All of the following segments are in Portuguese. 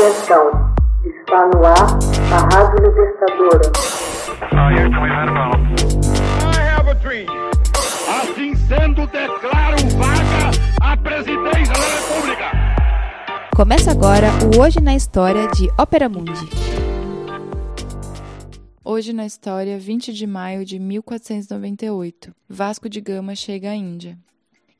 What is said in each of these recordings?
Atenção, está no ar a Rádio Libertadora. Assim sendo, declaro vaga a presidência da República. Começa agora o Hoje na História de Ópera Mundi. Hoje na história, 20 de maio de 1498, Vasco de Gama chega à Índia.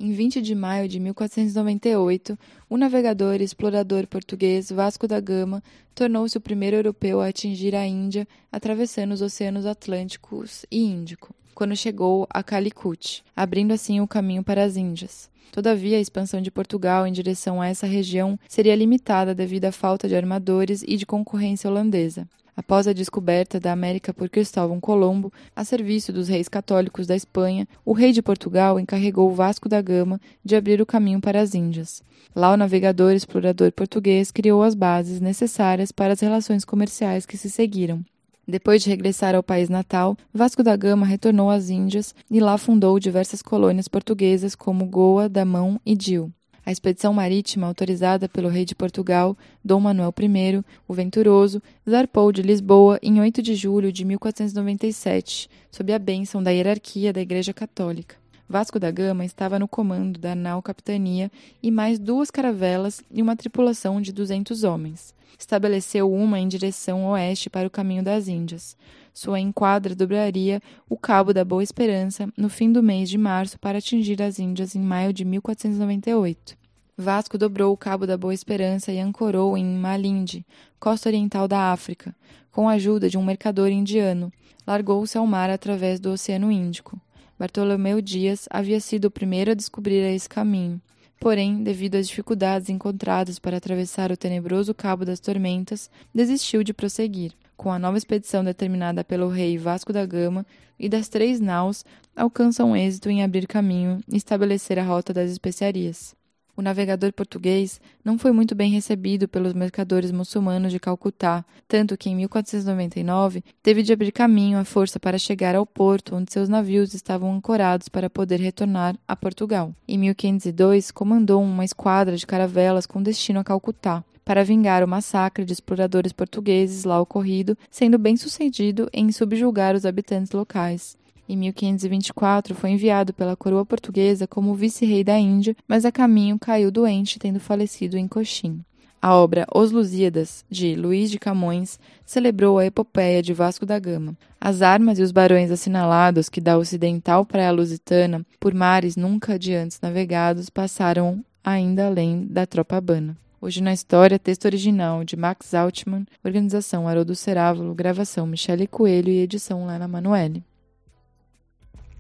Em 20 de maio de 1498, o navegador e explorador português Vasco da Gama tornou-se o primeiro europeu a atingir a Índia atravessando os oceanos Atlânticos e Índico, quando chegou a Calicut, abrindo assim o caminho para as Índias. Todavia, a expansão de Portugal em direção a essa região seria limitada devido à falta de armadores e de concorrência holandesa após a descoberta da América por Cristóvão Colombo, a serviço dos reis católicos da Espanha, o rei de Portugal encarregou Vasco da Gama de abrir o caminho para as Índias. Lá, o navegador explorador português criou as bases necessárias para as relações comerciais que se seguiram. Depois de regressar ao país natal, Vasco da Gama retornou às Índias e lá fundou diversas colônias portuguesas como Goa, Damão e Dil. A expedição marítima, autorizada pelo rei de Portugal, Dom Manuel I, o Venturoso, zarpou de Lisboa em 8 de julho de 1497, sob a bênção da hierarquia da Igreja Católica. Vasco da Gama estava no comando da nau capitania e mais duas caravelas e uma tripulação de 200 homens. Estabeleceu uma em direção oeste para o caminho das Índias. Sua enquadra dobraria o Cabo da Boa Esperança no fim do mês de março para atingir as Índias em maio de 1498. Vasco dobrou o Cabo da Boa Esperança e ancorou em Malindi, costa oriental da África, com a ajuda de um mercador indiano. Largou-se ao mar através do Oceano Índico. Bartolomeu Dias havia sido o primeiro a descobrir esse caminho. Porém, devido às dificuldades encontradas para atravessar o tenebroso Cabo das Tormentas, desistiu de prosseguir com a nova expedição determinada pelo rei Vasco da Gama e das três naus, alcançam êxito em abrir caminho e estabelecer a rota das especiarias. O navegador português não foi muito bem recebido pelos mercadores muçulmanos de Calcutá, tanto que em 1499 teve de abrir caminho à força para chegar ao porto onde seus navios estavam ancorados para poder retornar a Portugal. Em 1502, comandou uma esquadra de caravelas com destino a Calcutá para vingar o massacre de exploradores portugueses lá ocorrido, sendo bem sucedido em subjugar os habitantes locais. Em 1524, foi enviado pela coroa portuguesa como vice-rei da Índia, mas a caminho caiu doente, tendo falecido em Coxim. A obra Os Lusíadas, de Luís de Camões, celebrou a epopeia de Vasco da Gama. As armas e os barões assinalados que da ocidental praia lusitana, por mares nunca de antes navegados, passaram ainda além da tropa habana. Hoje na História, texto original de Max Altman, organização Haroldo Cerávulo, gravação Michele Coelho e edição Lana Manoeli.